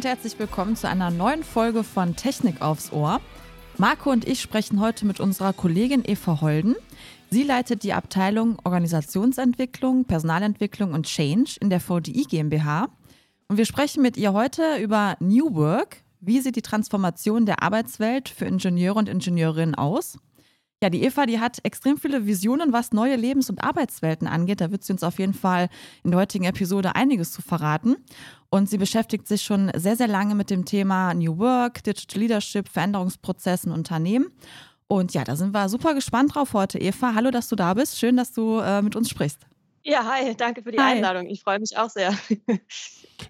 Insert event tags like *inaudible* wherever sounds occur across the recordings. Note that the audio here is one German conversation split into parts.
Und herzlich willkommen zu einer neuen Folge von Technik aufs Ohr. Marco und ich sprechen heute mit unserer Kollegin Eva Holden. Sie leitet die Abteilung Organisationsentwicklung, Personalentwicklung und Change in der VDI GmbH. Und wir sprechen mit ihr heute über New Work. Wie sieht die Transformation der Arbeitswelt für Ingenieure und Ingenieurinnen aus? Ja, die Eva, die hat extrem viele Visionen, was neue Lebens- und Arbeitswelten angeht. Da wird sie uns auf jeden Fall in der heutigen Episode einiges zu verraten. Und sie beschäftigt sich schon sehr, sehr lange mit dem Thema New Work, Digital Leadership, Veränderungsprozessen, Unternehmen. Und ja, da sind wir super gespannt drauf heute, Eva. Hallo, dass du da bist. Schön, dass du äh, mit uns sprichst. Ja, hi, danke für die hi. Einladung. Ich freue mich auch sehr. *laughs*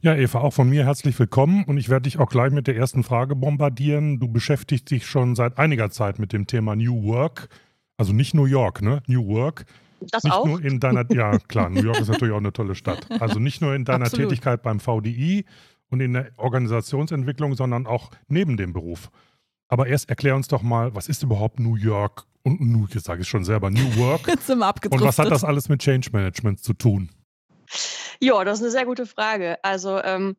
Ja, Eva, auch von mir herzlich willkommen und ich werde dich auch gleich mit der ersten Frage bombardieren. Du beschäftigst dich schon seit einiger Zeit mit dem Thema New Work, also nicht New York, ne? New Work. Das nicht auch? nur in deiner, ja klar, New York ist natürlich auch eine tolle Stadt. *laughs* Also nicht nur in deiner Absolut. Tätigkeit beim VDI und in der Organisationsentwicklung, sondern auch neben dem Beruf. Aber erst erklär uns doch mal, was ist überhaupt New York und New, jetzt sage ich schon selber, New Work. *laughs* und was hat das alles mit Change Management zu tun? Ja, das ist eine sehr gute Frage. Also ähm,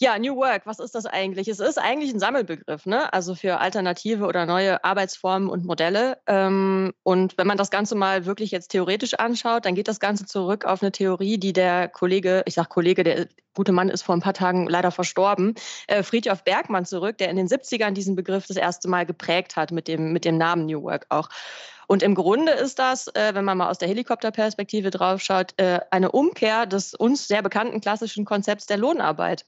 ja, New Work, was ist das eigentlich? Es ist eigentlich ein Sammelbegriff, ne? also für alternative oder neue Arbeitsformen und Modelle. Ähm, und wenn man das Ganze mal wirklich jetzt theoretisch anschaut, dann geht das Ganze zurück auf eine Theorie, die der Kollege, ich sage Kollege, der gute Mann ist vor ein paar Tagen leider verstorben, äh, Friedhof Bergmann zurück, der in den 70ern diesen Begriff das erste Mal geprägt hat mit dem, mit dem Namen New Work auch. Und im Grunde ist das, äh, wenn man mal aus der Helikopterperspektive draufschaut, äh, eine Umkehr des uns sehr bekannten klassischen Konzepts der Lohnarbeit.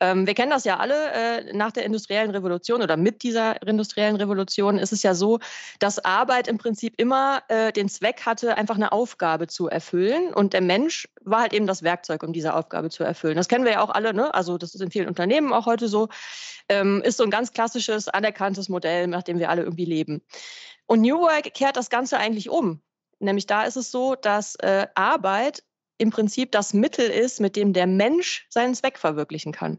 Ähm, wir kennen das ja alle äh, nach der industriellen Revolution oder mit dieser industriellen Revolution ist es ja so, dass Arbeit im Prinzip immer äh, den Zweck hatte, einfach eine Aufgabe zu erfüllen. Und der Mensch war halt eben das Werkzeug, um diese Aufgabe zu erfüllen. Das kennen wir ja auch alle, ne? Also das ist in vielen Unternehmen auch heute so. Ähm, ist so ein ganz klassisches, anerkanntes Modell, nach dem wir alle irgendwie leben. Und New Work kehrt das Ganze eigentlich um. Nämlich da ist es so, dass äh, Arbeit im Prinzip das Mittel ist, mit dem der Mensch seinen Zweck verwirklichen kann.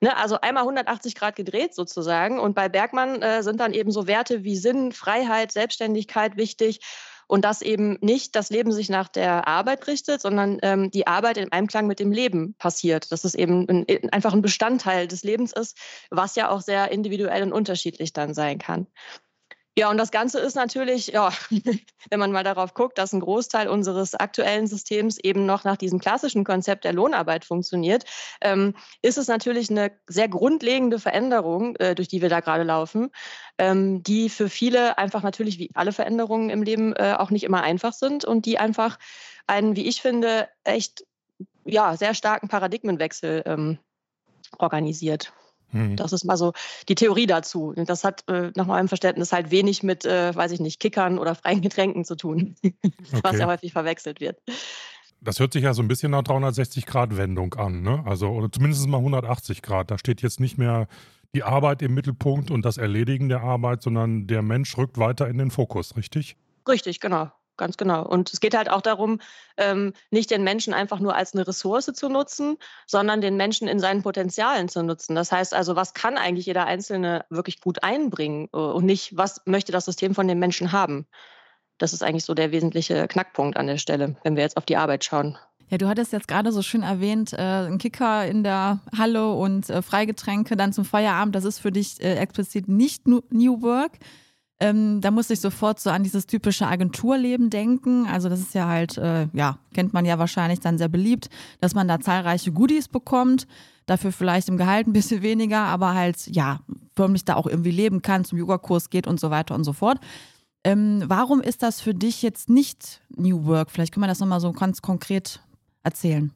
Ne, also einmal 180 Grad gedreht sozusagen. Und bei Bergmann äh, sind dann eben so Werte wie Sinn, Freiheit, Selbstständigkeit wichtig. Und dass eben nicht das Leben sich nach der Arbeit richtet, sondern ähm, die Arbeit im Einklang mit dem Leben passiert. Dass es eben ein, einfach ein Bestandteil des Lebens ist, was ja auch sehr individuell und unterschiedlich dann sein kann. Ja, und das Ganze ist natürlich, ja, *laughs* wenn man mal darauf guckt, dass ein Großteil unseres aktuellen Systems eben noch nach diesem klassischen Konzept der Lohnarbeit funktioniert, ähm, ist es natürlich eine sehr grundlegende Veränderung, äh, durch die wir da gerade laufen, ähm, die für viele einfach natürlich wie alle Veränderungen im Leben äh, auch nicht immer einfach sind und die einfach einen, wie ich finde, echt ja, sehr starken Paradigmenwechsel ähm, organisiert. Mhm. Das ist mal so die Theorie dazu. Das hat äh, nach meinem Verständnis halt wenig mit, äh, weiß ich nicht, Kickern oder freien Getränken zu tun, *laughs* okay. was ja häufig verwechselt wird. Das hört sich ja so ein bisschen nach 360-Grad-Wendung an, ne? Also, oder zumindest mal 180 Grad. Da steht jetzt nicht mehr die Arbeit im Mittelpunkt und das Erledigen der Arbeit, sondern der Mensch rückt weiter in den Fokus, richtig? Richtig, genau ganz genau. Und es geht halt auch darum, ähm, nicht den Menschen einfach nur als eine Ressource zu nutzen, sondern den Menschen in seinen Potenzialen zu nutzen. Das heißt also, was kann eigentlich jeder Einzelne wirklich gut einbringen äh, und nicht, was möchte das System von den Menschen haben. Das ist eigentlich so der wesentliche Knackpunkt an der Stelle, wenn wir jetzt auf die Arbeit schauen. Ja, du hattest jetzt gerade so schön erwähnt, äh, ein Kicker in der Halle und äh, Freigetränke dann zum Feierabend. Das ist für dich äh, explizit nicht New Work. Ähm, da musste ich sofort so an dieses typische Agenturleben denken. Also das ist ja halt, äh, ja, kennt man ja wahrscheinlich dann sehr beliebt, dass man da zahlreiche Goodies bekommt, dafür vielleicht im Gehalt ein bisschen *laughs* weniger, aber halt, ja, förmlich da auch irgendwie leben kann, zum Yogakurs geht und so weiter und so fort. Ähm, warum ist das für dich jetzt nicht New Work? Vielleicht können wir das nochmal so ganz konkret erzählen.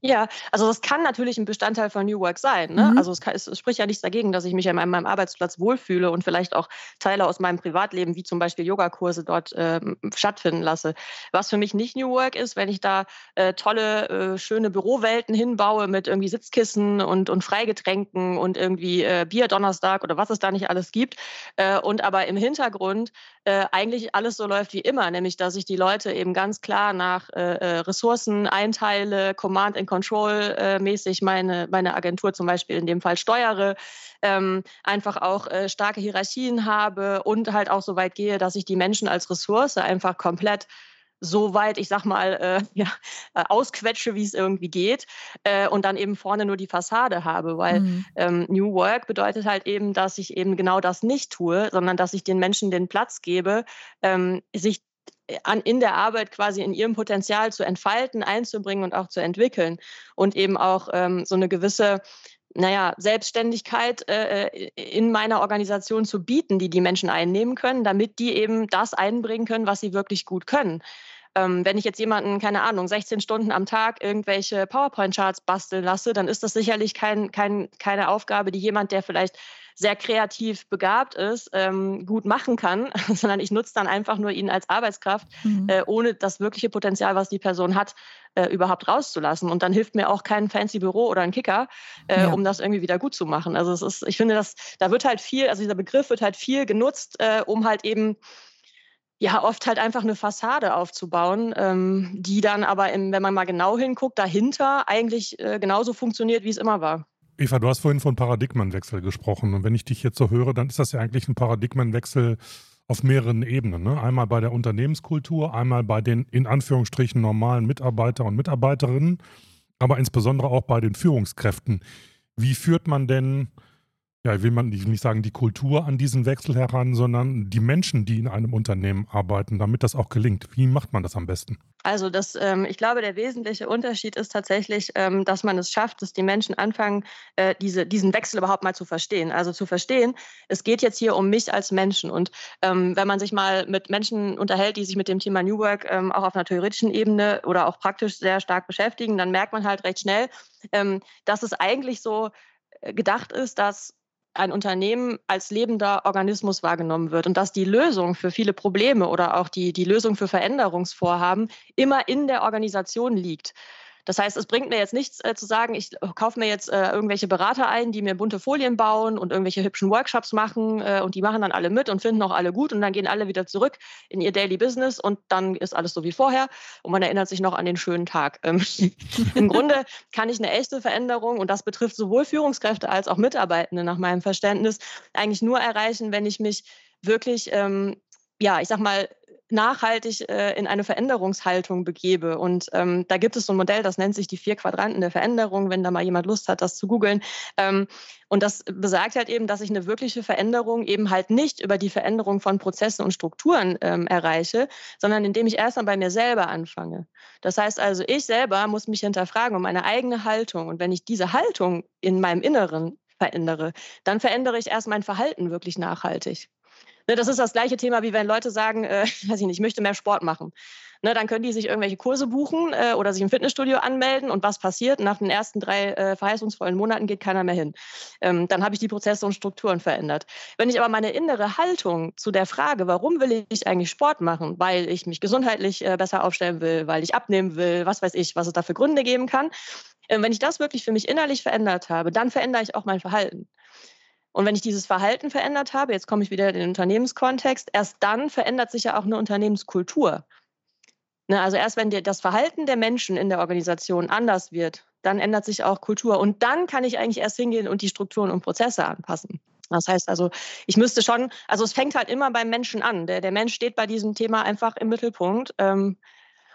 Ja, also das kann natürlich ein Bestandteil von New Work sein. Ne? Mhm. Also es, kann, es, spricht ja nichts dagegen, dass ich mich an meinem, Arbeitsplatz wohlfühle und vielleicht auch Teile aus meinem Privatleben, wie zum Beispiel Yogakurse, dort äh, stattfinden lasse. Was für mich nicht New Work ist, wenn ich da äh, tolle, äh, schöne Bürowelten hinbaue mit irgendwie Sitzkissen und, und Freigetränken und irgendwie äh, Bier Donnerstag oder was es da nicht alles gibt. Äh, und aber im Hintergrund äh, eigentlich alles so läuft wie immer, nämlich dass ich die Leute eben ganz klar nach Ressourcen einteile, Command and Control-mäßig meine, meine Agentur zum Beispiel in dem Fall steuere, ähm, einfach auch äh, starke Hierarchien habe und halt auch so weit gehe, dass ich die Menschen als Ressource einfach komplett so weit, ich sag mal, äh, ja, äh, ausquetsche, wie es irgendwie geht äh, und dann eben vorne nur die Fassade habe, weil mhm. ähm, New Work bedeutet halt eben, dass ich eben genau das nicht tue, sondern dass ich den Menschen den Platz gebe, ähm, sich an, in der Arbeit quasi in ihrem Potenzial zu entfalten, einzubringen und auch zu entwickeln und eben auch ähm, so eine gewisse naja, Selbstständigkeit äh, äh, in meiner Organisation zu bieten, die die Menschen einnehmen können, damit die eben das einbringen können, was sie wirklich gut können. Ähm, wenn ich jetzt jemanden, keine Ahnung, 16 Stunden am Tag irgendwelche PowerPoint-Charts basteln lasse, dann ist das sicherlich kein, kein, keine Aufgabe, die jemand, der vielleicht sehr kreativ begabt ist, ähm, gut machen kann, *laughs* sondern ich nutze dann einfach nur ihn als Arbeitskraft, mhm. äh, ohne das wirkliche Potenzial, was die Person hat, äh, überhaupt rauszulassen. Und dann hilft mir auch kein fancy Büro oder ein Kicker, äh, ja. um das irgendwie wieder gut zu machen. Also es ist, ich finde, dass da wird halt viel, also dieser Begriff wird halt viel genutzt, äh, um halt eben ja, oft halt einfach eine Fassade aufzubauen, ähm, die dann aber, im, wenn man mal genau hinguckt, dahinter eigentlich äh, genauso funktioniert, wie es immer war. Eva, du hast vorhin von Paradigmenwechsel gesprochen. Und wenn ich dich jetzt so höre, dann ist das ja eigentlich ein Paradigmenwechsel auf mehreren Ebenen. Ne? Einmal bei der Unternehmenskultur, einmal bei den in Anführungsstrichen normalen Mitarbeiter und Mitarbeiterinnen, aber insbesondere auch bei den Führungskräften. Wie führt man denn ja, will man nicht sagen, die Kultur an diesen Wechsel heran, sondern die Menschen, die in einem Unternehmen arbeiten, damit das auch gelingt. Wie macht man das am besten? Also das, ähm, ich glaube, der wesentliche Unterschied ist tatsächlich, ähm, dass man es schafft, dass die Menschen anfangen, äh, diese, diesen Wechsel überhaupt mal zu verstehen. Also zu verstehen, es geht jetzt hier um mich als Menschen. Und ähm, wenn man sich mal mit Menschen unterhält, die sich mit dem Thema New Work ähm, auch auf einer theoretischen Ebene oder auch praktisch sehr stark beschäftigen, dann merkt man halt recht schnell, ähm, dass es eigentlich so äh, gedacht ist, dass ein Unternehmen als lebender Organismus wahrgenommen wird und dass die Lösung für viele Probleme oder auch die, die Lösung für Veränderungsvorhaben immer in der Organisation liegt. Das heißt, es bringt mir jetzt nichts äh, zu sagen, ich kaufe mir jetzt äh, irgendwelche Berater ein, die mir bunte Folien bauen und irgendwelche hübschen Workshops machen äh, und die machen dann alle mit und finden auch alle gut und dann gehen alle wieder zurück in ihr Daily Business und dann ist alles so wie vorher und man erinnert sich noch an den schönen Tag. Ähm, *laughs* Im Grunde kann ich eine echte Veränderung und das betrifft sowohl Führungskräfte als auch Mitarbeitende nach meinem Verständnis eigentlich nur erreichen, wenn ich mich wirklich ähm, ja, ich sag mal, nachhaltig äh, in eine Veränderungshaltung begebe. Und ähm, da gibt es so ein Modell, das nennt sich die vier Quadranten der Veränderung, wenn da mal jemand Lust hat, das zu googeln. Ähm, und das besagt halt eben, dass ich eine wirkliche Veränderung eben halt nicht über die Veränderung von Prozessen und Strukturen ähm, erreiche, sondern indem ich erstmal bei mir selber anfange. Das heißt also, ich selber muss mich hinterfragen um meine eigene Haltung. Und wenn ich diese Haltung in meinem Inneren verändere, dann verändere ich erst mein Verhalten wirklich nachhaltig. Ne, das ist das gleiche Thema, wie wenn Leute sagen, äh, *laughs* weiß ich nicht, ich möchte mehr Sport machen. Ne, dann können die sich irgendwelche Kurse buchen äh, oder sich im Fitnessstudio anmelden und was passiert? Nach den ersten drei äh, verheißungsvollen Monaten geht keiner mehr hin. Ähm, dann habe ich die Prozesse und Strukturen verändert. Wenn ich aber meine innere Haltung zu der Frage, warum will ich eigentlich Sport machen? Weil ich mich gesundheitlich äh, besser aufstellen will, weil ich abnehmen will, was weiß ich, was es da für Gründe geben kann. Ähm, wenn ich das wirklich für mich innerlich verändert habe, dann verändere ich auch mein Verhalten. Und wenn ich dieses Verhalten verändert habe, jetzt komme ich wieder in den Unternehmenskontext, erst dann verändert sich ja auch eine Unternehmenskultur. Ne, also erst wenn das Verhalten der Menschen in der Organisation anders wird, dann ändert sich auch Kultur. Und dann kann ich eigentlich erst hingehen und die Strukturen und Prozesse anpassen. Das heißt also, ich müsste schon, also es fängt halt immer beim Menschen an. Der, der Mensch steht bei diesem Thema einfach im Mittelpunkt. Ähm,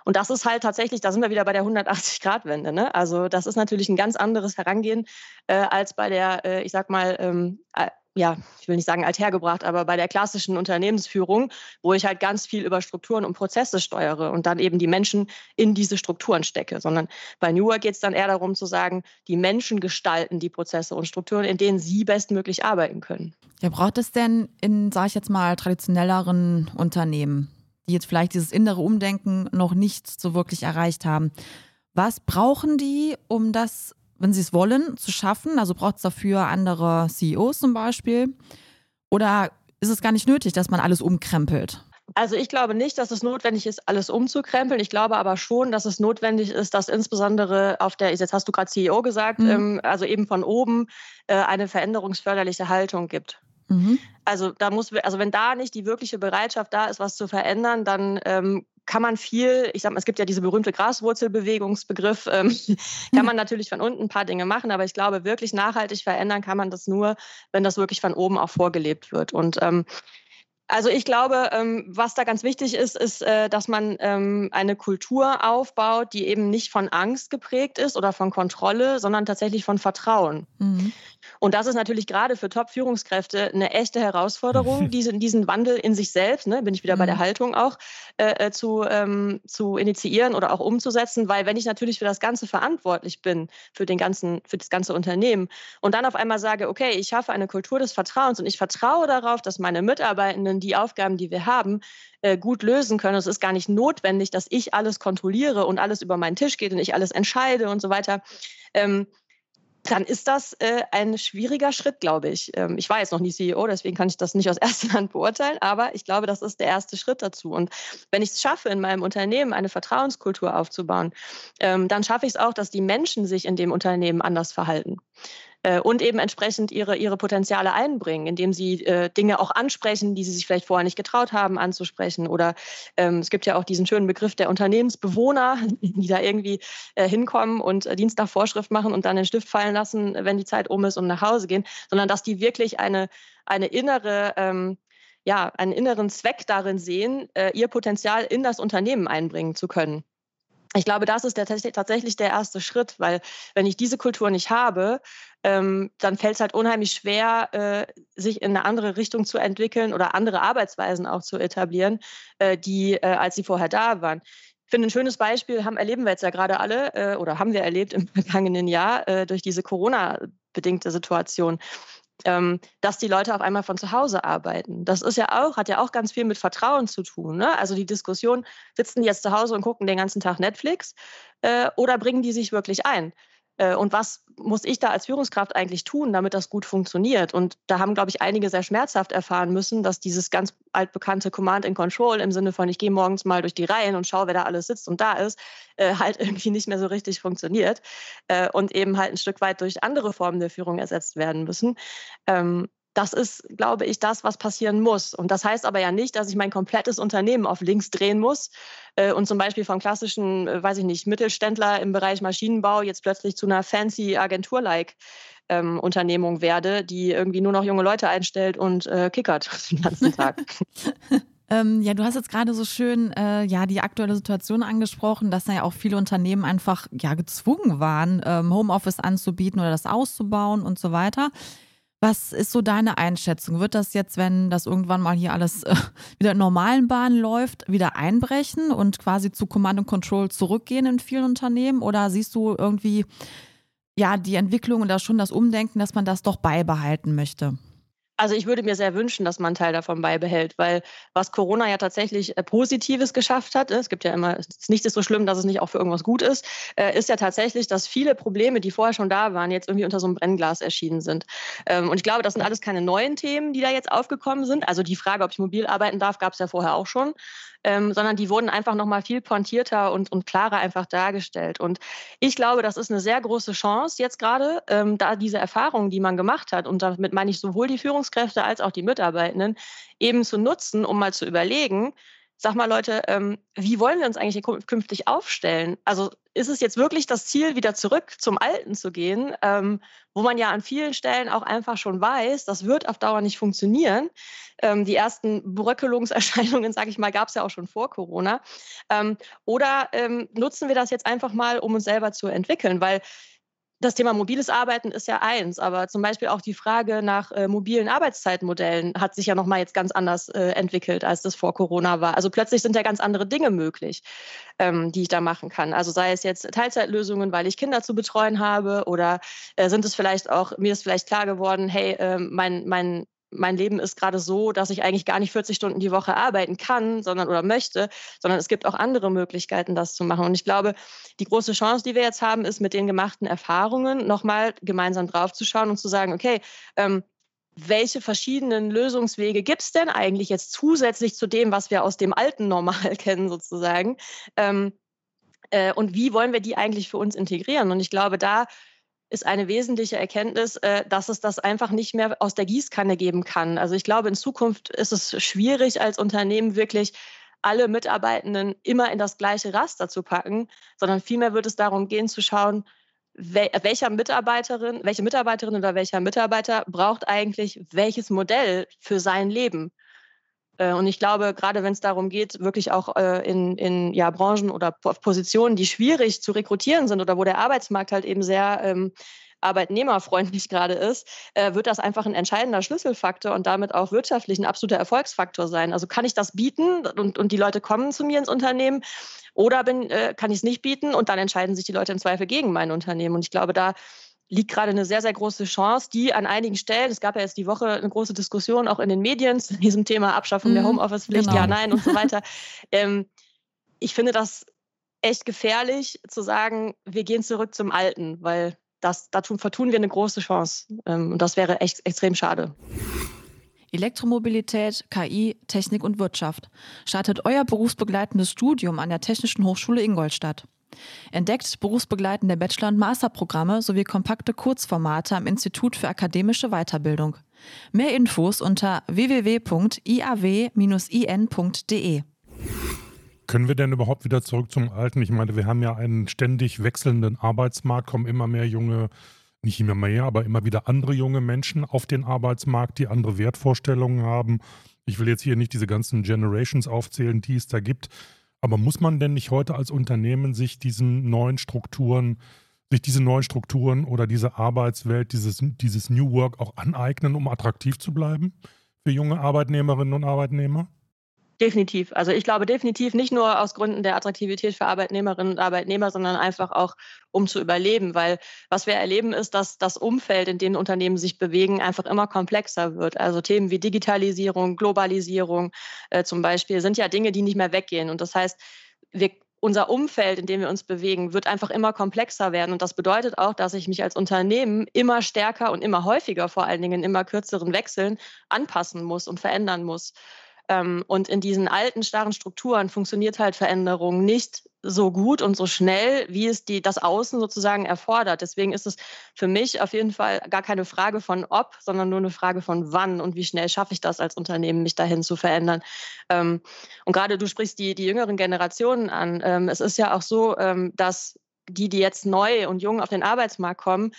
und das ist halt tatsächlich, da sind wir wieder bei der 180-Grad-Wende. Ne? Also das ist natürlich ein ganz anderes Herangehen äh, als bei der, äh, ich sag mal, ähm, äh, ja, ich will nicht sagen althergebracht, aber bei der klassischen Unternehmensführung, wo ich halt ganz viel über Strukturen und Prozesse steuere und dann eben die Menschen in diese Strukturen stecke. Sondern bei New Work geht es dann eher darum zu sagen, die Menschen gestalten die Prozesse und Strukturen, in denen sie bestmöglich arbeiten können. Ja, braucht es denn in, sage ich jetzt mal, traditionelleren Unternehmen die jetzt vielleicht dieses innere Umdenken noch nicht so wirklich erreicht haben. Was brauchen die, um das, wenn sie es wollen, zu schaffen? Also braucht es dafür andere CEOs zum Beispiel? Oder ist es gar nicht nötig, dass man alles umkrempelt? Also ich glaube nicht, dass es notwendig ist, alles umzukrempeln. Ich glaube aber schon, dass es notwendig ist, dass insbesondere auf der, jetzt hast du gerade CEO gesagt, mhm. ähm, also eben von oben äh, eine veränderungsförderliche Haltung gibt. Mhm. Also da muss, also wenn da nicht die wirkliche Bereitschaft da ist, was zu verändern, dann ähm, kann man viel, ich sag mal, es gibt ja diese berühmte Graswurzelbewegungsbegriff, ähm, *laughs* kann man natürlich von unten ein paar Dinge machen, aber ich glaube, wirklich nachhaltig verändern kann man das nur, wenn das wirklich von oben auch vorgelebt wird. Und ähm, Also ich glaube, ähm, was da ganz wichtig ist, ist, äh, dass man ähm, eine Kultur aufbaut, die eben nicht von Angst geprägt ist oder von Kontrolle, sondern tatsächlich von Vertrauen. Mhm. Und das ist natürlich gerade für Top-Führungskräfte eine echte Herausforderung, diesen, diesen Wandel in sich selbst, ne, bin ich wieder mhm. bei der mhm. Haltung auch, äh, äh, zu, ähm, zu initiieren oder auch umzusetzen, weil wenn ich natürlich für das Ganze verantwortlich bin, für, den ganzen, für das ganze Unternehmen und dann auf einmal sage, okay, ich schaffe eine Kultur des Vertrauens und ich vertraue darauf, dass meine Mitarbeitenden die Aufgaben, die wir haben, äh, gut lösen können. Es ist gar nicht notwendig, dass ich alles kontrolliere und alles über meinen Tisch geht und ich alles entscheide und so weiter. Ähm, dann ist das äh, ein schwieriger Schritt, glaube ich. Ähm, ich war jetzt noch nie CEO, deswegen kann ich das nicht aus *laughs* erster Hand beurteilen, aber ich glaube, das ist der erste Schritt dazu. Und wenn ich es schaffe, in meinem Unternehmen eine Vertrauenskultur aufzubauen, ähm, dann schaffe ich es auch, dass die Menschen sich in dem Unternehmen anders verhalten. Äh, und eben entsprechend ihre, ihre Potenziale einbringen, indem sie äh, Dinge auch ansprechen, die sie sich vielleicht vorher nicht getraut haben anzusprechen. Oder ähm, es gibt ja auch diesen schönen Begriff der Unternehmensbewohner, *laughs* die da irgendwie äh, hinkommen und äh, Dienst nach Vorschrift machen und dann den Stift fallen lassen, wenn die Zeit um ist und nach Hause gehen, sondern dass die wirklich eine, eine innere ähm, ja, einen inneren Zweck darin sehen, äh, ihr Potenzial in das Unternehmen einbringen zu können ich glaube, das ist der, tatsächlich der erste Schritt, weil wenn ich diese Kultur nicht habe, ähm, dann fällt es halt unheimlich schwer, äh, sich in eine andere Richtung zu entwickeln oder andere Arbeitsweisen auch zu etablieren, äh, die, äh, als sie vorher da waren. Ich finde, ein schönes Beispiel haben, erleben wir jetzt ja gerade alle äh, oder haben wir erlebt im *laughs* vergangenen Jahr äh, durch diese Corona-bedingte Situation ähm, dass die Leute auf einmal von zu Hause arbeiten. Das ist ja auch, hat ja auch ganz viel mit Vertrauen zu tun. Ne? Also die Diskussion, sitzen die jetzt zu Hause und gucken den ganzen Tag Netflix äh, oder bringen die sich wirklich ein? Äh, und was muss ich da als Führungskraft eigentlich tun, damit das gut funktioniert? Und da haben, glaube ich, einige sehr schmerzhaft erfahren müssen, dass dieses ganz altbekannte Command and Control im Sinne von, ich gehe morgens mal durch die Reihen und schaue, wer da alles sitzt und da ist, äh, *laughs* halt irgendwie nicht mehr so richtig funktioniert äh, und eben halt ein Stück weit durch andere Formen der Führung ersetzt werden müssen. Ähm, das ist, glaube ich, das, was passieren muss. Und das heißt aber ja nicht, dass ich mein komplettes Unternehmen auf links drehen muss äh, und zum Beispiel vom klassischen, äh, weiß ich nicht, Mittelständler im Bereich Maschinenbau jetzt plötzlich zu einer fancy Agentur-like ähm, Unternehmung werde, die irgendwie nur noch junge Leute einstellt und äh, kickert *laughs* den ganzen Tag. *laughs* Ähm, ja, du hast jetzt gerade so schön äh, ja die aktuelle Situation angesprochen, dass da ja auch viele Unternehmen einfach ja gezwungen waren, ähm, Homeoffice anzubieten oder das auszubauen und so weiter. Was ist so deine Einschätzung? Wird das jetzt, wenn das irgendwann mal hier alles äh, wieder in normalen Bahnen läuft, wieder einbrechen und quasi zu Command and Control zurückgehen in vielen Unternehmen? Oder siehst du irgendwie ja die Entwicklung und da schon das Umdenken, dass man das doch beibehalten möchte? Also ich würde mir sehr wünschen, dass man einen Teil davon beibehält, weil was Corona ja tatsächlich äh, Positives geschafft hat, es gibt ja immer, es ist so schlimm, dass es nicht auch für irgendwas gut ist, äh, ist ja tatsächlich, dass viele Probleme, die vorher schon da waren, jetzt irgendwie unter so einem Brennglas erschienen sind. Ähm, und ich glaube, das sind alles keine neuen Themen, die da jetzt aufgekommen sind. Also die Frage, ob ich mobil arbeiten darf, gab es ja vorher auch schon ähm, sondern die wurden einfach nochmal viel pointierter und, und klarer einfach dargestellt. Und ich glaube, das ist eine sehr große Chance jetzt gerade, ähm, da diese Erfahrungen, die man gemacht hat, und damit meine ich sowohl die Führungskräfte als auch die Mitarbeitenden, eben zu nutzen, um mal zu überlegen, sag mal Leute, ähm, wie wollen wir uns eigentlich künftig aufstellen? Also ist es jetzt wirklich das Ziel, wieder zurück zum Alten zu gehen, ähm, wo man ja an vielen Stellen auch einfach schon weiß, das wird auf Dauer nicht funktionieren. Ähm, die ersten Bröckelungserscheinungen, *laughs* sage ich mal, gab es ja auch schon vor Corona. Ähm, oder ähm, nutzen wir das jetzt einfach mal, um uns selber zu entwickeln? Weil das Thema mobiles Arbeiten ist ja eins, aber zum Beispiel auch die Frage nach äh, mobilen Arbeitszeitmodellen hat sich ja nochmal jetzt ganz anders äh, entwickelt, als das vor Corona war. Also plötzlich sind ja ganz andere Dinge möglich, ähm, die ich da machen kann. Also sei es jetzt Teilzeitlösungen, weil ich Kinder zu betreuen habe oder äh, sind es vielleicht auch, mir ist vielleicht klar geworden, hey, ähm, mein, mein mein Leben ist gerade so, dass ich eigentlich gar nicht 40 Stunden die Woche arbeiten kann, sondern oder möchte, sondern es gibt auch andere Möglichkeiten, das zu machen. Und ich glaube, die große Chance, die wir jetzt haben, ist mit den gemachten Erfahrungen nochmal gemeinsam draufzuschauen und zu sagen, okay, ähm, welche verschiedenen Lösungswege gibt es denn eigentlich jetzt zusätzlich zu dem, was wir aus dem alten Normal *laughs* kennen, sozusagen? Ähm, äh, und wie wollen wir die eigentlich für uns integrieren? Und ich glaube, da ist eine wesentliche Erkenntnis, äh, dass es das einfach nicht mehr aus der Gießkanne geben kann. Also ich glaube, in Zukunft ist es schwierig als Unternehmen wirklich alle Mitarbeitenden immer in das gleiche Raster zu packen, sondern vielmehr wird es darum gehen zu schauen, welcher Mitarbeiterin, welche Mitarbeiterin oder welcher Mitarbeiter braucht eigentlich welches Modell für sein Leben. Äh, und ich glaube, gerade wenn es darum geht, wirklich auch äh, in, in ja, Branchen oder Positionen, die schwierig zu rekrutieren sind oder wo der Arbeitsmarkt halt eben sehr ähm, arbeitnehmerfreundlich *laughs* gerade ist, äh, wird das einfach ein entscheidender Schlüsselfaktor und damit auch wirtschaftlich ein absoluter Erfolgsfaktor sein. Also kann ich das bieten und, und die Leute kommen zu mir ins Unternehmen oder bin, äh, kann ich es nicht bieten und dann entscheiden sich die Leute im Zweifel gegen mein Unternehmen. Und ich glaube, da liegt gerade eine sehr, sehr große Chance, die an einigen Stellen, es gab ja jetzt die Woche eine große Diskussion auch in den Medien zu diesem Thema Abschaffung mhm, der Homeoffice-Pflicht, genau. ja, nein und so *laughs* weiter. ähm, ich finde das echt gefährlich zu sagen, wir gehen zurück zum Alten, weil das, da vertun wir eine große Chance. Ähm, und das wäre echt extrem schade. Elektromobilität, KI, Technik und Wirtschaft. Startet euer berufsbegleitendes Studium an der Technischen Hochschule Ingolstadt. Entdeckt berufsbegleitende Bachelor- und Masterprogramme sowie kompakte Kurzformate am Institut für akademische Weiterbildung. Mehr Infos unter www.iaw-in.de. Können wir denn überhaupt wieder zurück zum Alten? Ich meine, wir haben ja einen ständig wechselnden Arbeitsmarkt, kommen immer mehr junge, nicht immer mehr, aber immer wieder andere junge Menschen auf den Arbeitsmarkt, die andere Wertvorstellungen haben. Ich will jetzt hier nicht diese ganzen Generations aufzählen, die es da gibt. Aber muss man denn nicht heute als Unternehmen sich diesen neuen Strukturen, sich diese neuen Strukturen oder diese Arbeitswelt, dieses, dieses New Work auch aneignen, um attraktiv zu bleiben für junge Arbeitnehmerinnen und Arbeitnehmer? Definitiv. Also ich glaube definitiv nicht nur aus Gründen der Attraktivität für Arbeitnehmerinnen und Arbeitnehmer, sondern einfach auch, um zu überleben. Weil was wir erleben, ist, dass das Umfeld, in dem Unternehmen sich bewegen, einfach immer komplexer wird. Also Themen wie Digitalisierung, Globalisierung äh, zum Beispiel sind ja Dinge, die nicht mehr weggehen. Und das heißt, wir, unser Umfeld, in dem wir uns bewegen, wird einfach immer komplexer werden. Und das bedeutet auch, dass ich mich als Unternehmen immer stärker und immer häufiger, vor allen Dingen in immer kürzeren Wechseln, anpassen muss und verändern muss. Ähm, und in diesen alten, starren Strukturen funktioniert halt Veränderung nicht so gut und so schnell, wie es die, das Außen sozusagen erfordert. Deswegen ist es für mich auf jeden Fall gar keine Frage von ob, sondern nur eine Frage von wann und wie schnell schaffe ich das als Unternehmen, mich dahin zu verändern. Ähm, und gerade du sprichst die, die jüngeren Generationen an. Ähm, es ist ja auch so, dass die, die jetzt neu und jung auf den Arbeitsmarkt kommen,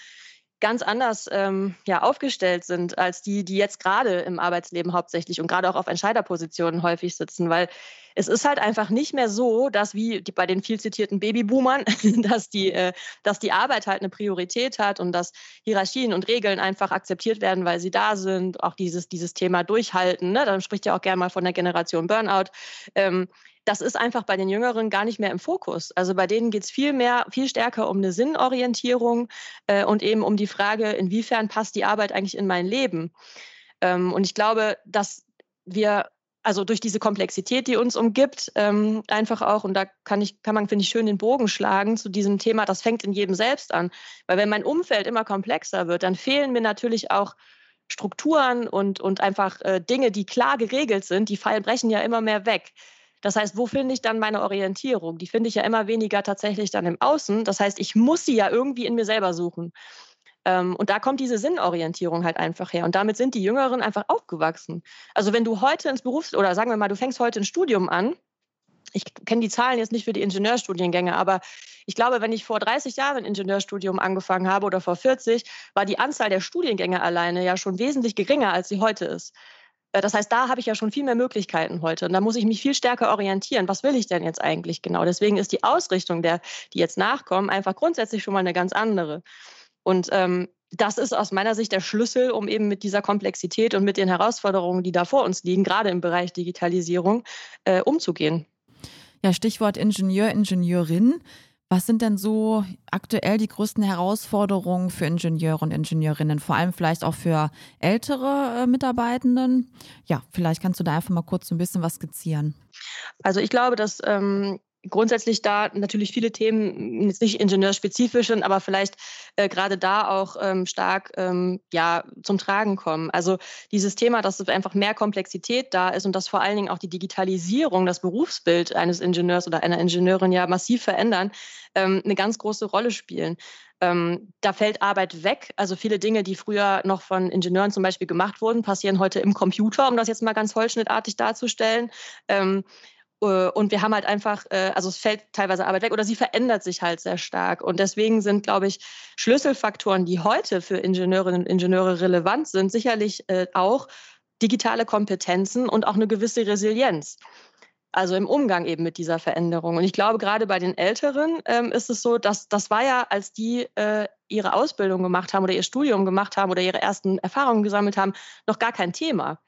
ganz anders ähm, ja, aufgestellt sind als die, die jetzt gerade im Arbeitsleben hauptsächlich und gerade auch auf Entscheiderpositionen häufig sitzen, weil es ist halt einfach nicht mehr so, dass wie die, bei den viel zitierten Babyboomern, *laughs* dass die, äh, dass die Arbeit halt eine Priorität hat und dass Hierarchien und Regeln einfach akzeptiert werden, weil sie da sind. Auch dieses, dieses Thema durchhalten, ne? dann spricht ja auch gerne mal von der Generation Burnout. Ähm, das ist einfach bei den Jüngeren gar nicht mehr im Fokus. Also bei denen geht es viel mehr, viel stärker um eine Sinnorientierung äh, und eben um die Frage, inwiefern passt die Arbeit eigentlich in mein Leben. Ähm, und ich glaube, dass wir also durch diese Komplexität, die uns umgibt, ähm, einfach auch, und da kann ich, kann man, finde ich, schön den Bogen schlagen zu diesem Thema, das fängt in jedem selbst an. Weil wenn mein Umfeld immer komplexer wird, dann fehlen mir natürlich auch Strukturen und, und einfach äh, Dinge, die klar geregelt sind, die fallen, brechen ja immer mehr weg. Das heißt, wo finde ich dann meine Orientierung? Die finde ich ja immer weniger tatsächlich dann im Außen. Das heißt, ich muss sie ja irgendwie in mir selber suchen. Ähm, und da kommt diese Sinnorientierung halt einfach her. Und damit sind die Jüngeren einfach aufgewachsen. Also wenn du heute ins Berufs- oder sagen wir mal, du fängst heute ein Studium an, ich kenne die Zahlen jetzt nicht für die Ingenieurstudiengänge, aber ich glaube, wenn ich vor 30 Jahren ein Ingenieurstudium angefangen habe oder vor 40, war die Anzahl der Studiengänge alleine ja schon wesentlich geringer, als sie heute ist. Äh, das heißt, da habe ich ja schon viel mehr Möglichkeiten heute. Und da muss ich mich viel stärker orientieren. Was will ich denn jetzt eigentlich genau? Deswegen ist die Ausrichtung der, die jetzt nachkommen, einfach grundsätzlich schon mal eine ganz andere. Und ähm, das ist aus meiner Sicht der Schlüssel, um eben mit dieser Komplexität und mit den Herausforderungen, die da vor uns liegen, gerade im Bereich Digitalisierung, äh, umzugehen. Ja, Stichwort Ingenieur, Ingenieurin. Was sind denn so aktuell die größten Herausforderungen für Ingenieure und Ingenieurinnen, vor allem vielleicht auch für ältere äh, Mitarbeitenden? Ja, vielleicht kannst du da einfach mal kurz ein bisschen was skizzieren. Also ich glaube, dass ähm, grundsätzlich da natürlich viele Themen, jetzt nicht ingenieurspezifisch sind, aber vielleicht äh, gerade da auch ähm, stark ähm, ja, zum Tragen kommen. Also dieses Thema, dass einfach mehr Komplexität da ist und dass vor allen Dingen auch die Digitalisierung das Berufsbild eines Ingenieurs oder einer Ingenieurin ja massiv verändern, ähm, eine ganz große Rolle spielen. Ähm, da fällt Arbeit weg. Also viele Dinge, die früher noch von Ingenieuren zum Beispiel gemacht wurden, passieren heute im Computer, um das jetzt mal ganz holzschnittartig darzustellen. Äh, und wir haben halt einfach, äh, also es fällt teilweise Arbeit weg oder sie verändert sich halt sehr stark. Und deswegen sind, glaube ich, Schlüsselfaktoren, die heute für Ingenieurinnen und Ingenieure relevant sind, sicherlich äh, auch digitale Kompetenzen und auch eine gewisse Resilienz. Also im Umgang eben mit dieser Veränderung. Und ich glaube, gerade bei den Älteren ähm, ist es so, dass das war ja, als die ihre Ausbildung gemacht haben oder ihr Studium gemacht haben oder ihre ersten Erfahrungen gesammelt haben, noch gar kein Thema.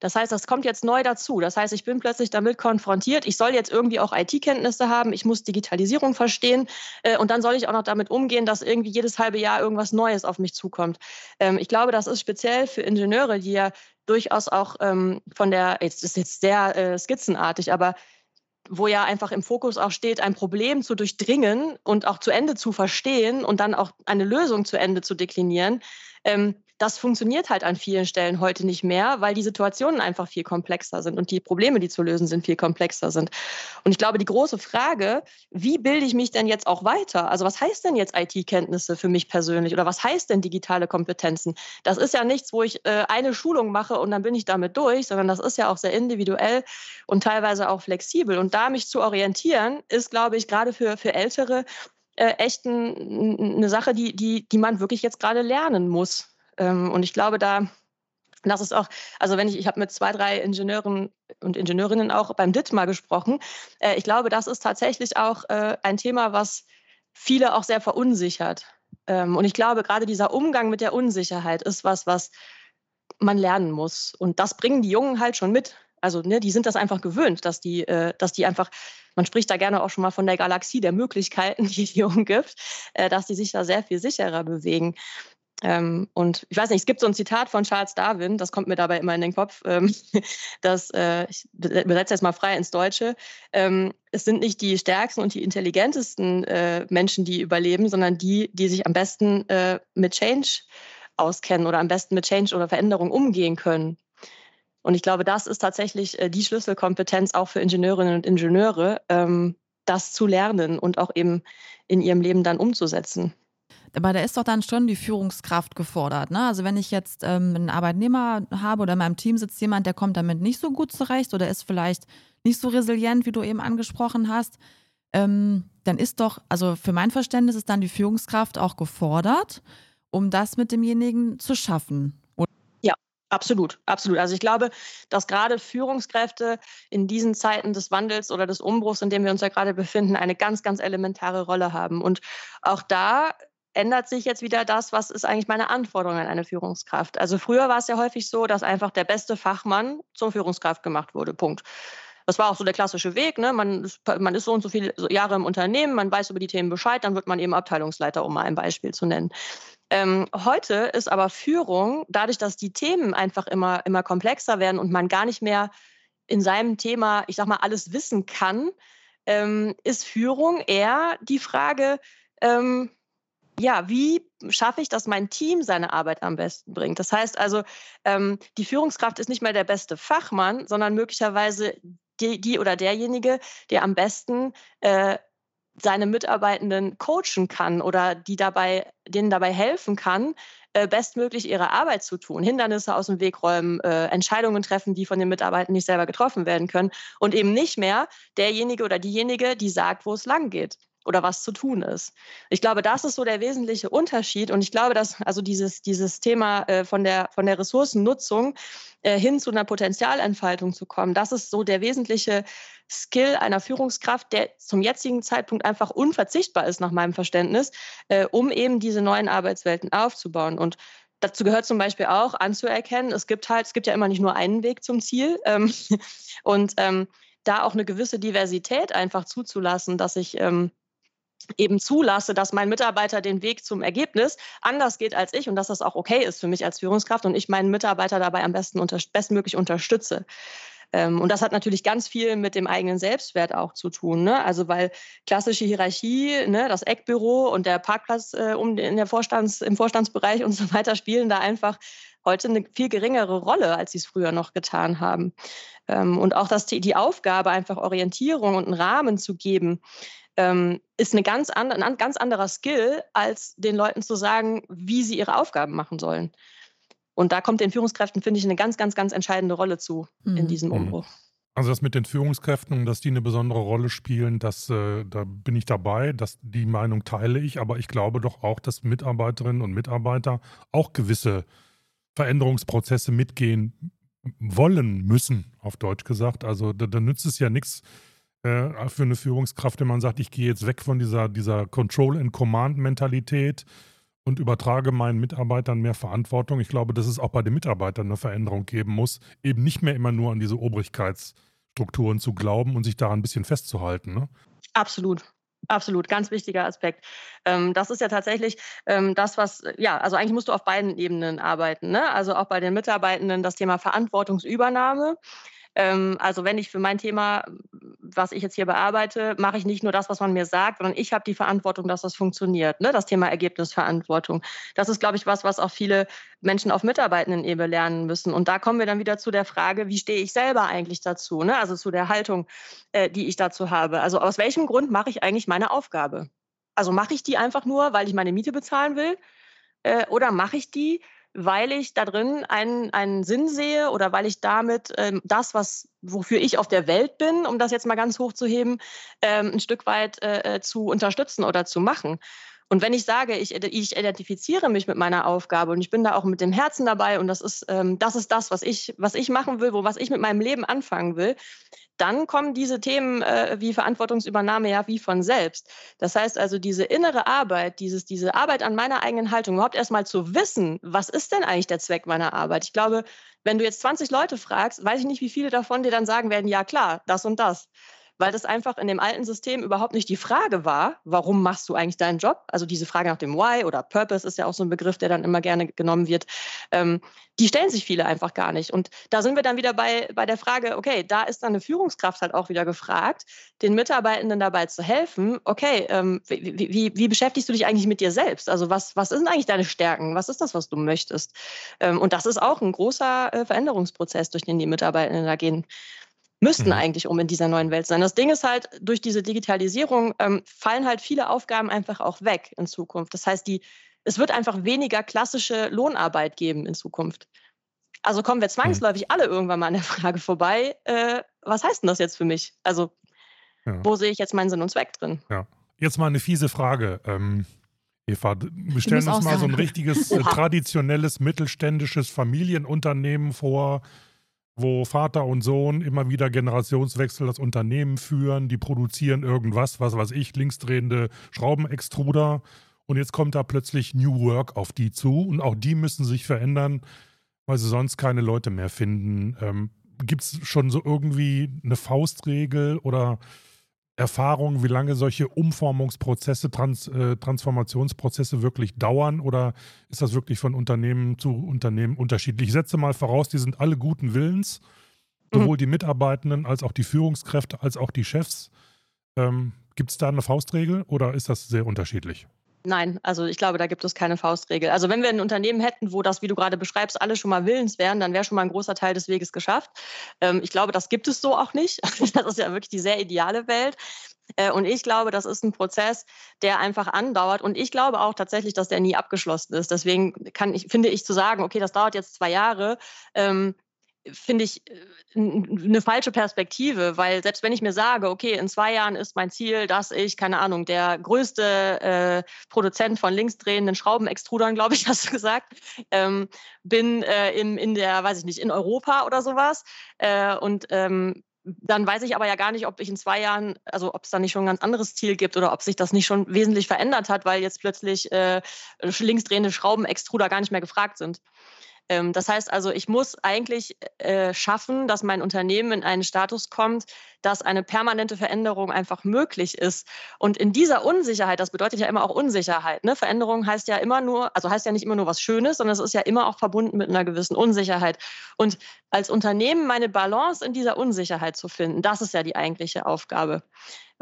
Das heißt, das kommt jetzt neu dazu. Das heißt, ich bin plötzlich damit konfrontiert. Ich soll jetzt irgendwie auch IT-Kenntnisse haben. Ich muss Digitalisierung verstehen. Äh, und dann soll ich auch noch damit umgehen, dass irgendwie jedes halbe Jahr irgendwas Neues auf mich zukommt. Ähm, ich glaube, das ist speziell für Ingenieure, die ja durchaus auch ähm, von der, jetzt ist jetzt sehr äh, skizzenartig, aber wo ja einfach im Fokus auch steht, ein Problem zu durchdringen und auch zu Ende zu verstehen und dann auch eine Lösung zu Ende zu deklinieren. Ähm, das funktioniert halt an vielen Stellen heute nicht mehr, weil die Situationen einfach viel komplexer sind und die Probleme, die zu lösen sind, viel komplexer sind. Und ich glaube, die große Frage, wie bilde ich mich denn jetzt auch weiter? Also was heißt denn jetzt IT-Kenntnisse für mich persönlich oder was heißt denn digitale Kompetenzen? Das ist ja nichts, wo ich äh, eine Schulung mache und dann bin ich damit durch, sondern das ist ja auch sehr individuell und teilweise auch flexibel. Und da mich zu orientieren, ist, glaube ich, gerade für, für Ältere äh, echt ein, eine Sache, die, die, die man wirklich jetzt gerade lernen muss. Ähm, und ich glaube, da, das ist auch, also wenn ich, ich habe mit zwei, drei Ingenieuren und Ingenieurinnen auch beim DIT mal gesprochen. Äh, ich glaube, das ist tatsächlich auch äh, ein Thema, was viele auch sehr verunsichert. Ähm, und ich glaube, gerade dieser Umgang mit der Unsicherheit ist was, was man lernen muss. Und das bringen die Jungen halt schon mit. Also ne, die sind das einfach gewöhnt, dass die, äh, dass die einfach, man spricht da gerne auch schon mal von der Galaxie der Möglichkeiten, *laughs* die es umgibt, äh, dass die sich da sehr viel sicherer bewegen. Ähm, und ich weiß nicht, es gibt so ein Zitat von Charles Darwin, das kommt mir dabei immer in den Kopf, ähm, *laughs* das, äh, ich übersetze jetzt mal frei ins Deutsche, ähm, es sind nicht die stärksten und die intelligentesten äh, Menschen, die überleben, sondern die, die sich am besten äh, mit Change auskennen oder am besten mit Change oder Veränderung umgehen können. Und ich glaube, das ist tatsächlich äh, die Schlüsselkompetenz auch für Ingenieurinnen und Ingenieure, ähm, das zu lernen und auch eben in ihrem Leben dann umzusetzen. Aber da ist doch dann schon die Führungskraft gefordert. Ne? Also wenn ich jetzt ähm, einen Arbeitnehmer habe oder in meinem Team sitzt jemand, der kommt damit nicht so gut zurecht oder ist vielleicht nicht so resilient, wie du eben angesprochen hast, ähm, dann ist doch, also für mein Verständnis ist dann die Führungskraft auch gefordert, um das mit demjenigen zu schaffen. Ja, Absolut, absolut. Also ich glaube, dass gerade Führungskräfte in diesen Zeiten des Wandels oder des Umbruchs, in dem wir uns ja gerade befinden, eine ganz, ganz elementare Rolle haben. Und auch da ändert sich jetzt wieder das, was ist eigentlich meine Anforderung an eine Führungskraft. Also früher war es ja häufig so, dass einfach der beste Fachmann zur Führungskraft gemacht wurde. Punkt. Das war auch so der klassische Weg. Ne? Man, ist, man ist so und so viele Jahre im Unternehmen, man weiß über die Themen Bescheid, dann wird man eben Abteilungsleiter, um mal ein Beispiel zu nennen. Ähm, heute ist aber Führung, dadurch, dass die Themen einfach immer, immer komplexer werden und man gar nicht mehr in seinem Thema, ich sag mal, alles wissen kann, ähm, ist Führung eher die Frage, ähm, ja, wie schaffe ich, dass mein Team seine Arbeit am besten bringt? Das heißt also, ähm, die Führungskraft ist nicht mehr der beste Fachmann, sondern möglicherweise die, die oder derjenige, der am besten äh, seine Mitarbeitenden coachen kann oder die dabei, denen dabei helfen kann, äh, bestmöglich ihre Arbeit zu tun, Hindernisse aus dem Weg räumen, äh, Entscheidungen treffen, die von den Mitarbeitern nicht selber getroffen werden können und eben nicht mehr derjenige oder diejenige, die sagt, wo es lang geht oder was zu tun ist. Ich glaube, das ist so der wesentliche Unterschied. Und ich glaube, dass also dieses, dieses Thema äh, von, der, von der Ressourcennutzung äh, hin zu einer Potenzialentfaltung zu kommen, das ist so der wesentliche Skill einer Führungskraft, der zum jetzigen Zeitpunkt einfach unverzichtbar ist, nach meinem Verständnis, äh, um eben diese neuen Arbeitswelten aufzubauen. Und Dazu gehört zum Beispiel auch anzuerkennen, es gibt halt, es gibt ja immer nicht nur einen Weg zum Ziel. Ähm, *laughs* und ähm, da auch eine gewisse Diversität einfach zuzulassen, dass ich ähm, eben zulasse, dass mein Mitarbeiter den Weg zum Ergebnis anders geht als ich und dass das auch okay ist für mich als Führungskraft und ich meinen Mitarbeiter dabei am besten unter, bestmöglich unterstütze. Ähm, und das hat natürlich ganz viel mit dem eigenen Selbstwert auch zu tun. Ne? Also weil klassische Hierarchie, ne, das Eckbüro und der Parkplatz äh, um, in der Vorstands, im Vorstandsbereich *laughs* und so weiter spielen da einfach heute eine viel geringere Rolle, als sie es früher noch getan haben. Ähm, und auch das, die Aufgabe, einfach Orientierung und einen Rahmen zu geben, ähm, ist eine ganz an, ein ganz anderer Skill, als den Leuten zu sagen, wie sie ihre Aufgaben machen sollen. Und da kommt den Führungskräften, finde ich, eine ganz, ganz, ganz entscheidende Rolle zu mhm. in diesem mhm. Umbruch. Also das mit den Führungskräften, dass die eine besondere Rolle spielen, das, äh, da bin ich dabei, dass die Meinung teile ich, aber ich glaube doch auch, dass Mitarbeiterinnen und Mitarbeiter auch gewisse Veränderungsprozesse mitgehen wollen müssen, auf Deutsch gesagt. Also da, da nützt es ja nichts äh, für eine Führungskraft, wenn man sagt, ich gehe jetzt weg von dieser, dieser Control-and-Command-Mentalität und übertrage meinen Mitarbeitern mehr Verantwortung. Ich glaube, dass es auch bei den Mitarbeitern eine Veränderung geben muss, eben nicht mehr immer nur an diese Obrigkeitsstrukturen zu glauben und sich daran ein bisschen festzuhalten. Ne? Absolut. Absolut, ganz wichtiger Aspekt. Ähm, das ist ja tatsächlich ähm, das, was, ja, also eigentlich musst du auf beiden Ebenen arbeiten. Ne? Also auch bei den Mitarbeitenden das Thema Verantwortungsübernahme. Ähm, also wenn ich für mein Thema, was ich jetzt hier bearbeite, mache ich nicht nur das, was man mir sagt, sondern ich habe die Verantwortung, dass das funktioniert. Ne? Das Thema Ergebnisverantwortung. Das ist, glaube ich, was, was auch viele Menschen auf Mitarbeitenden-Ebene lernen müssen. Und da kommen wir dann wieder zu der Frage, wie stehe ich selber eigentlich dazu? Ne? Also zu der Haltung, äh, die ich dazu habe. Also aus welchem Grund mache ich eigentlich meine Aufgabe? Also mache ich die einfach nur, weil ich meine Miete bezahlen will? Äh, oder mache ich die, weil ich da drin einen, einen Sinn sehe oder weil ich damit ähm, das, was, wofür ich auf der Welt bin, um das jetzt mal ganz hoch zu heben, ähm, ein Stück weit äh, äh zu unterstützen oder zu machen. Und wenn ich sage, ich, ich, identifiziere mich mit meiner Aufgabe und ich bin da auch mit dem Herzen dabei und das ist, ähm, das, ist das, was ich, was ich machen will, wo was ich mit meinem Leben anfangen will, dann kommen diese Themen äh, wie Verantwortungsübernahme ja wie von selbst. Das heißt also, diese innere Arbeit, dieses, diese Arbeit an meiner eigenen Haltung, überhaupt erstmal zu wissen, was ist denn eigentlich der Zweck meiner Arbeit? Ich glaube, wenn du jetzt 20 Leute fragst, weiß ich nicht, wie viele davon dir dann sagen werden, ja klar, das und das weil das einfach in dem alten System überhaupt nicht die Frage war, warum machst du eigentlich deinen Job? Also diese Frage nach dem Why oder Purpose ist ja auch so ein Begriff, der dann immer gerne genommen wird. Ähm, die stellen sich viele einfach gar nicht. Und da sind wir dann wieder bei, bei der Frage, okay, da ist dann eine Führungskraft halt auch wieder gefragt, den Mitarbeitenden dabei zu helfen, okay, ähm, wie, wie, wie, beschäftigst du dich eigentlich mit dir selbst? Also was, was sind eigentlich deine Stärken? Was ist das, was du möchtest? Ähm, und das ist auch ein großer äh, Veränderungsprozess, durch den die Mitarbeitenden da gehen müssten mhm. eigentlich, um in dieser neuen Welt sein. Das Ding ist halt, durch diese Digitalisierung ähm, fallen halt viele Aufgaben einfach auch weg in Zukunft. Das heißt, die, es wird einfach weniger klassische Lohnarbeit geben in Zukunft. Also kommen wir mhm. zwangsläufig mhm. alle irgendwann mal an der Frage vorbei, äh, was heißt denn das jetzt für mich? Also, ja. wo sehe ich jetzt meinen Sinn und Zweck drin? Ja. Jetzt mal eine fiese Frage. Ähm, Eva, wir stellen uns mal so ein richtiges *laughs* äh, traditionelles mittelständisches Familienunternehmen vor, wo Vater und Sohn immer wieder Generationswechsel das Unternehmen führen, die produzieren irgendwas, was weiß ich, linksdrehende Schraubenextruder und jetzt kommt da plötzlich New Work auf die zu und auch die müssen sich verändern, weil sie sonst keine Leute mehr finden. Ähm, Gibt es schon so irgendwie eine Faustregel oder Erfahrung, wie lange solche Umformungsprozesse, Trans, äh, Transformationsprozesse wirklich dauern oder ist das wirklich von Unternehmen zu Unternehmen unterschiedlich? Ich setze mal voraus, die sind alle guten Willens, sowohl mhm. die Mitarbeitenden als auch die Führungskräfte als auch die Chefs. Ähm, Gibt es da eine Faustregel oder ist das sehr unterschiedlich? Nein, also ich glaube, da gibt es keine Faustregel. Also wenn wir ein Unternehmen hätten, wo das, wie du gerade beschreibst, alle schon mal willens wären, dann wäre schon mal ein großer Teil des Weges geschafft. Ähm, ich glaube, das gibt es so auch nicht. *laughs* Das ist ja wirklich die sehr ideale Welt. Äh, und ich glaube, das ist ein Prozess, der einfach andauert. Und ich glaube auch tatsächlich, dass der nie abgeschlossen ist. Deswegen kann ich, finde ich zu sagen, okay, das dauert jetzt zwei Jahre. Ähm, finde ich eine äh, falsche Perspektive, weil selbst wenn ich mir sage, okay, in zwei Jahren ist mein Ziel, dass ich, keine Ahnung, der größte äh, Produzent von linksdrehenden Schraubenextrudern, glaube ich, *laughs* hast du gesagt, ähm, bin äh, in, in der, weiß ich nicht, in Europa oder sowas äh, und ähm, dann weiß ich aber ja gar nicht, ob ich in zwei Jahren, also ob es da nicht schon ein ganz anderes Ziel gibt oder ob sich das nicht schon wesentlich verändert hat, weil jetzt plötzlich äh, linksdrehende Schraubenextruder gar nicht mehr gefragt sind. Ähm, das heißt also, ich muss eigentlich äh, schaffen, dass mein Unternehmen in einen Status kommt, dass eine permanente Veränderung einfach möglich ist. Und in dieser Unsicherheit, das bedeutet ja immer auch Unsicherheit. Ne? Veränderung heißt ja immer nur, also heißt ja nicht immer nur was Schönes, sondern es ist ja immer auch verbunden mit einer gewissen Unsicherheit. Und als Unternehmen meine Balance in dieser Unsicherheit zu finden, das ist ja die eigentliche Aufgabe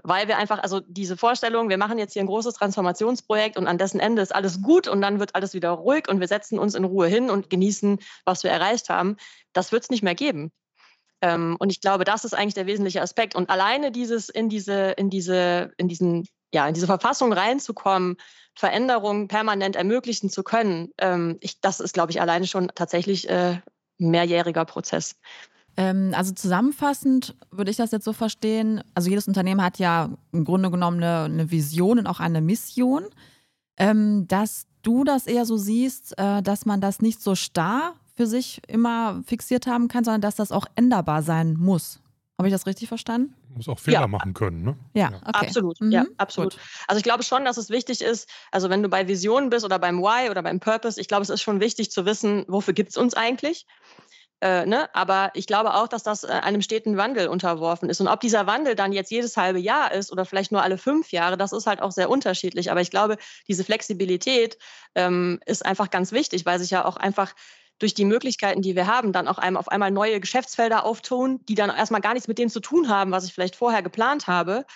weil wir einfach, also diese Vorstellung, wir machen jetzt hier ein großes Transformationsprojekt und an dessen Ende ist alles gut und dann wird alles wieder ruhig und wir setzen uns in Ruhe hin und genießen, was wir erreicht haben, das wird es nicht mehr geben. Ähm, und ich glaube, das ist eigentlich der wesentliche Aspekt. Und alleine dieses in diese, in diese, in diesen, ja, in diese Verfassung reinzukommen, Veränderungen permanent ermöglichen zu können, ähm, ich, das ist, glaube ich, alleine schon tatsächlich äh, ein mehrjähriger Prozess. Ähm, also zusammenfassend würde ich das jetzt so verstehen, also jedes Unternehmen hat ja im Grunde genommen eine, eine Vision und auch eine Mission, ähm, dass du das eher so siehst, äh, dass man das nicht so starr für sich immer fixiert haben kann, sondern dass das auch änderbar sein muss. Habe ich das richtig verstanden? Muss auch Fehler ja. machen können, ne? Ja, ja. Okay. absolut. Mhm. Ja, absolut. Gut. Also ich glaube schon, dass es wichtig ist, also wenn du bei Visionen bist oder beim Why oder beim Purpose, ich glaube, es ist schon wichtig zu wissen, wofür gibt es uns eigentlich? Äh, ne? Aber ich glaube auch, dass das äh, einem steten Wandel unterworfen ist. Und ob dieser Wandel dann jetzt jedes halbe Jahr ist oder vielleicht nur alle fünf Jahre, das ist halt auch sehr unterschiedlich. Aber ich glaube, diese Flexibilität ähm, ist einfach ganz wichtig, weil sich ja auch einfach durch die Möglichkeiten, die wir haben, dann auch einem auf einmal neue Geschäftsfelder auftun, die dann erstmal gar nichts mit dem zu tun haben, was ich vielleicht vorher geplant habe.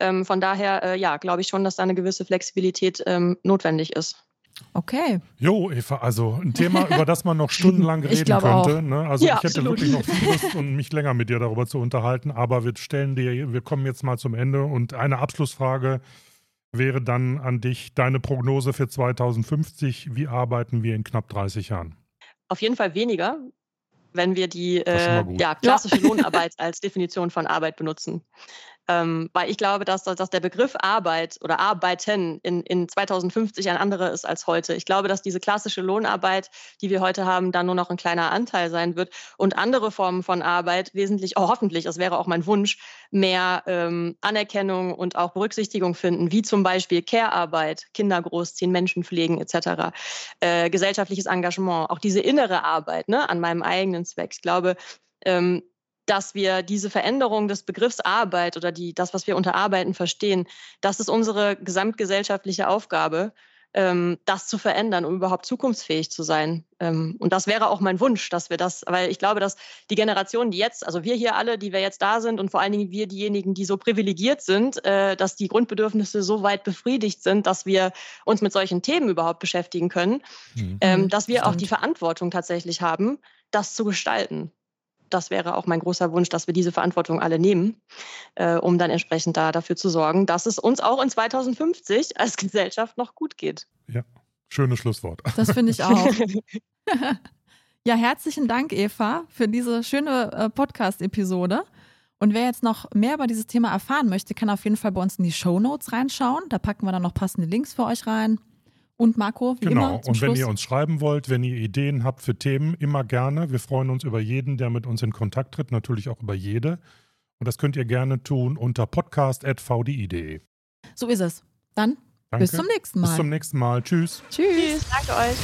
Ähm, von daher, äh, ja, glaube ich schon, dass da eine gewisse Flexibilität ähm, notwendig ist. Okay. Jo, Eva, also ein Thema, über das man noch *laughs* stundenlang reden könnte. Ne? Also ja, ich hätte absolut. wirklich noch viel Lust, *laughs* um mich länger mit dir darüber zu unterhalten, aber wir stellen dir, wir kommen jetzt mal zum Ende und eine Abschlussfrage wäre dann an dich deine Prognose für 2050. Wie arbeiten wir in knapp 30 Jahren? auf jeden Fall weniger, wenn wir die äh, ja, klassische ja. Lohnarbeit als Definition von Arbeit benutzen. Ähm, weil ich glaube, dass, dass der Begriff Arbeit oder Arbeiten in, in 2050 ein anderer ist als heute. Ich glaube, dass diese klassische Lohnarbeit, die wir heute haben, dann nur noch ein kleiner Anteil sein wird und andere Formen von Arbeit wesentlich, oh, hoffentlich, das wäre auch mein Wunsch, mehr ähm, Anerkennung und auch Berücksichtigung finden, wie zum Beispiel Care-Arbeit, Kinder großziehen, Menschen pflegen etc., äh, gesellschaftliches Engagement, auch diese innere Arbeit ne, an meinem eigenen Zweck. Ich glaube, ähm, dass wir diese Veränderung des Begriffs Arbeit oder die, das, was wir unter Arbeiten verstehen, das ist unsere gesamtgesellschaftliche Aufgabe, ähm, das zu verändern, um überhaupt zukunftsfähig zu sein. Ähm, und das wäre auch mein Wunsch, dass wir das, weil ich glaube, dass die Generationen, die jetzt, also wir hier alle, die wir jetzt da sind und vor allen Dingen wir diejenigen, die so privilegiert sind, äh, dass die Grundbedürfnisse so weit befriedigt sind, dass wir uns mit solchen Themen überhaupt beschäftigen können, mhm. ähm, dass wir Stimmt. auch die Verantwortung tatsächlich haben, das zu gestalten das wäre auch mein großer Wunsch, dass wir diese Verantwortung alle nehmen, äh, um dann entsprechend da dafür zu sorgen, dass es uns auch in 2050 als *laughs* Gesellschaft noch gut geht. Ja, schönes Schlusswort. Das finde ich auch. *laughs* *laughs* ja, herzlichen Dank, Eva, für diese schöne äh, Podcast-Episode. Und wer jetzt noch mehr über dieses Thema erfahren möchte, kann auf jeden Fall bei uns in die Show Notes reinschauen. Da packen wir dann noch passende Links für euch rein und Marco. Wie genau, immer, und wenn Schluss. ihr uns schreiben wollt, wenn ihr Ideen habt für Themen, immer gerne. Wir freuen uns über jeden, der mit uns in Kontakt tritt, natürlich auch über jede. Und das könnt ihr gerne tun unter podcast.vdi.de. So ist es. Dann Danke. bis zum nächsten Mal. Bis zum nächsten Mal. Tschüss. Tschüss. Tschüss. Danke euch.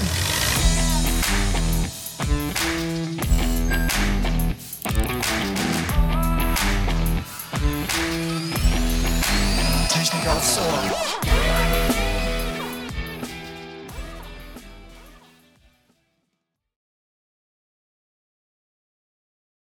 Technik aufs Ohr.